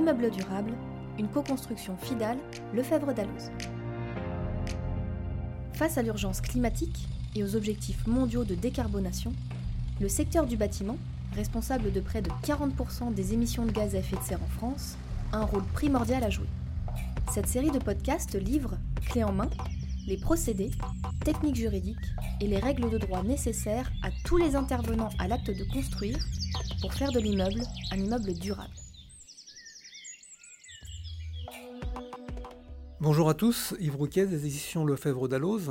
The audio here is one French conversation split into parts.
Immeuble durable, une co-construction FIDAL, Lefebvre d'Alloz. Face à l'urgence climatique et aux objectifs mondiaux de décarbonation, le secteur du bâtiment, responsable de près de 40% des émissions de gaz à effet de serre en France, a un rôle primordial à jouer. Cette série de podcasts livre, clé en main, les procédés, techniques juridiques et les règles de droit nécessaires à tous les intervenants à l'acte de construire pour faire de l'immeuble un immeuble durable. Bonjour à tous, Yves Rouquet des éditions Lefebvre d'Alloz.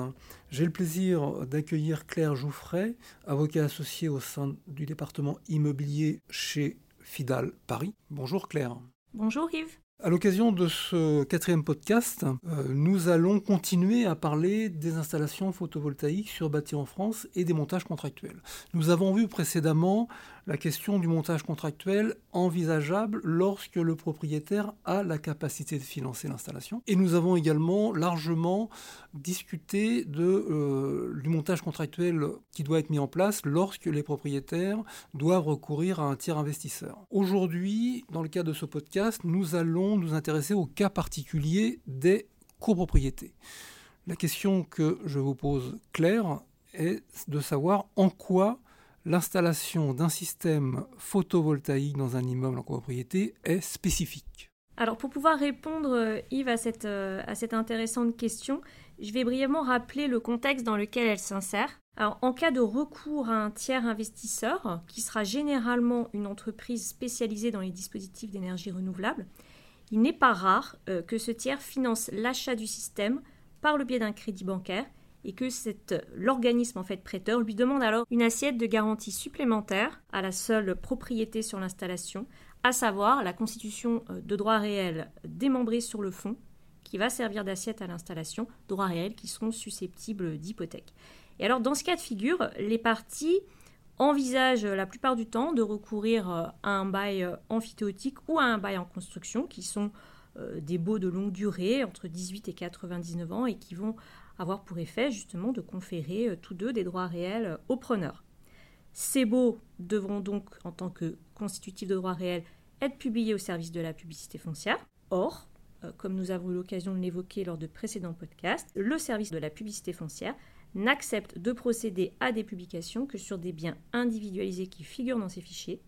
J'ai le plaisir d'accueillir Claire Jouffret, avocat associé au sein du département immobilier chez Fidal Paris. Bonjour Claire. Bonjour Yves. À l'occasion de ce quatrième podcast, euh, nous allons continuer à parler des installations photovoltaïques sur bâtiments en France et des montages contractuels. Nous avons vu précédemment la question du montage contractuel envisageable lorsque le propriétaire a la capacité de financer l'installation. Et nous avons également largement discuté de, euh, du montage contractuel qui doit être mis en place lorsque les propriétaires doivent recourir à un tiers investisseur. Aujourd'hui, dans le cadre de ce podcast, nous allons nous intéresser au cas particulier des copropriétés. La question que je vous pose, Claire, est de savoir en quoi l'installation d'un système photovoltaïque dans un immeuble en copropriété est spécifique Alors pour pouvoir répondre, euh, Yves, à cette, euh, à cette intéressante question, je vais brièvement rappeler le contexte dans lequel elle s'insère. Alors, en cas de recours à un tiers investisseur, qui sera généralement une entreprise spécialisée dans les dispositifs d'énergie renouvelable, il n'est pas rare euh, que ce tiers finance l'achat du système par le biais d'un crédit bancaire et que l'organisme en fait prêteur lui demande alors une assiette de garantie supplémentaire à la seule propriété sur l'installation, à savoir la constitution euh, de droits réels démembrés sur le fonds qui va servir d'assiette à l'installation, droits réels qui seront susceptibles d'hypothèque. Et alors dans ce cas de figure, les parties envisagent la plupart du temps de recourir euh, à un bail euh, amphithéotique ou à un bail en construction qui sont des baux de longue durée entre 18 et 99 ans et qui vont avoir pour effet justement de conférer euh, tous deux des droits réels euh, aux preneurs. Ces baux devront donc, en tant que constitutifs de droits réels, être publiés au service de la publicité foncière. Or, euh, comme nous avons eu l'occasion de l'évoquer lors de précédents podcasts, le service de la publicité foncière n'accepte de procéder à des publications que sur des biens individualisés qui figurent dans ces fichiers.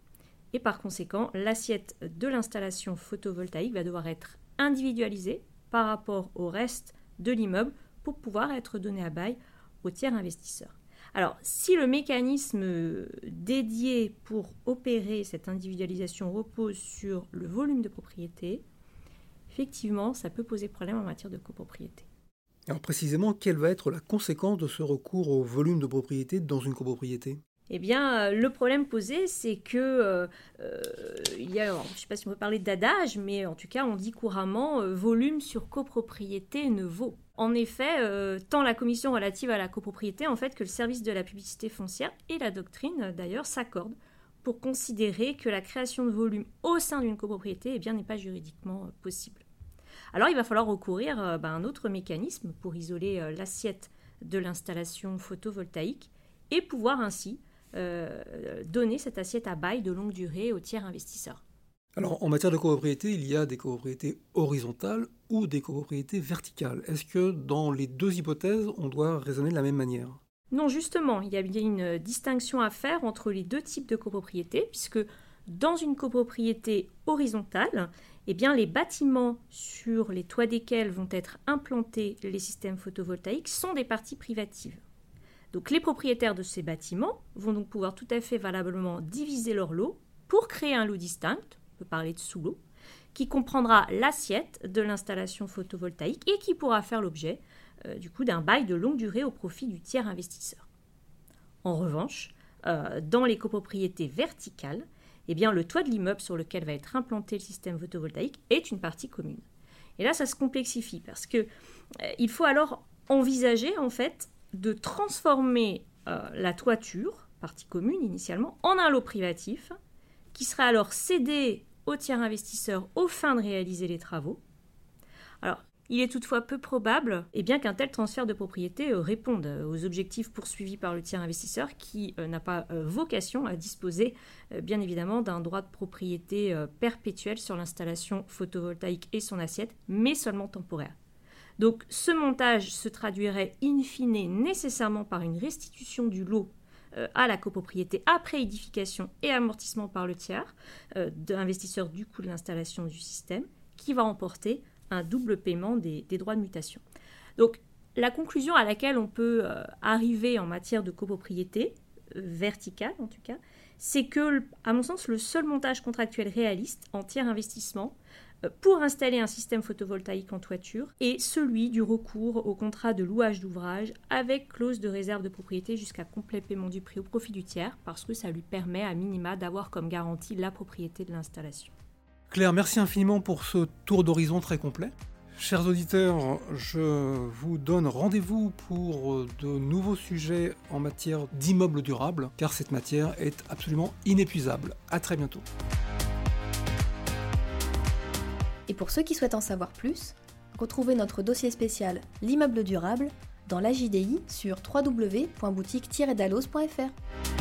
Et par conséquent, l'assiette de l'installation photovoltaïque va devoir être individualisée par rapport au reste de l'immeuble pour pouvoir être donné à bail au tiers investisseur. Alors, si le mécanisme dédié pour opérer cette individualisation repose sur le volume de propriété, effectivement, ça peut poser problème en matière de copropriété. Alors précisément, quelle va être la conséquence de ce recours au volume de propriété dans une copropriété? Eh bien, euh, le problème posé, c'est que euh, euh, il y a, je ne sais pas si on peut parler d'adage, mais en tout cas, on dit couramment volume sur copropriété ne vaut. En effet, tant la commission relative à la copropriété, en fait, que le service de la publicité foncière et la doctrine, d'ailleurs, s'accordent pour considérer que la création de volume au sein d'une copropriété, eh bien, n'est pas juridiquement possible. Alors, il va falloir recourir bah, à un autre mécanisme pour isoler l'assiette de l'installation photovoltaïque et pouvoir ainsi euh, donner cette assiette à bail de longue durée aux tiers investisseurs. Alors, en matière de copropriété, il y a des copropriétés horizontales ou des copropriétés verticales. Est-ce que dans les deux hypothèses, on doit raisonner de la même manière? Non, justement, il y a bien une distinction à faire entre les deux types de copropriétés, puisque dans une copropriété horizontale, eh les bâtiments sur les toits desquels vont être implantés les systèmes photovoltaïques sont des parties privatives. Donc les propriétaires de ces bâtiments vont donc pouvoir tout à fait valablement diviser leur lot pour créer un lot distinct, on peut parler de sous-lot, qui comprendra l'assiette de l'installation photovoltaïque et qui pourra faire l'objet euh, du coup d'un bail de longue durée au profit du tiers investisseur. En revanche, euh, dans les copropriétés verticales, eh bien, le toit de l'immeuble sur lequel va être implanté le système photovoltaïque est une partie commune. Et là, ça se complexifie parce que euh, il faut alors envisager en fait de transformer euh, la toiture, partie commune initialement, en un lot privatif, qui sera alors cédé au tiers investisseur aux fins de réaliser les travaux. Alors, Il est toutefois peu probable et bien qu'un tel transfert de propriété euh, réponde aux objectifs poursuivis par le tiers investisseur qui euh, n'a pas euh, vocation à disposer bien évidemment d'un droit de propriété perpétuel sur l'installation photovoltaïque et son assiette, mais seulement temporaire. Donc ce montage se traduirait in fine nécessairement par une restitution du lot à la copropriété après édification et amortissement par le tiers d'investisseur du coût de l'installation du système qui va emporter un double paiement des, droits de mutation. Donc la conclusion à laquelle on peut euh, arriver en matière de copropriété, euh, verticale en tout cas, c'est que, à mon sens, le seul montage contractuel réaliste en tiers investissement euh, pour installer un système photovoltaïque en toiture est celui du recours au contrat de louage d'ouvrage avec clause de réserve de propriété jusqu'à complet paiement du prix au profit du tiers, parce que ça lui permet à minima d'avoir comme garantie la propriété de l'installation. Claire, merci infiniment pour ce tour d'horizon très complet. Chers auditeurs, je vous donne rendez-vous pour de nouveaux sujets en matière d'immeubles durables, car cette matière est absolument inépuisable. A très bientôt. Et pour ceux qui souhaitent en savoir plus, retrouvez notre dossier spécial L'immeuble durable dans la JDI sur www.boutique-dalos.fr.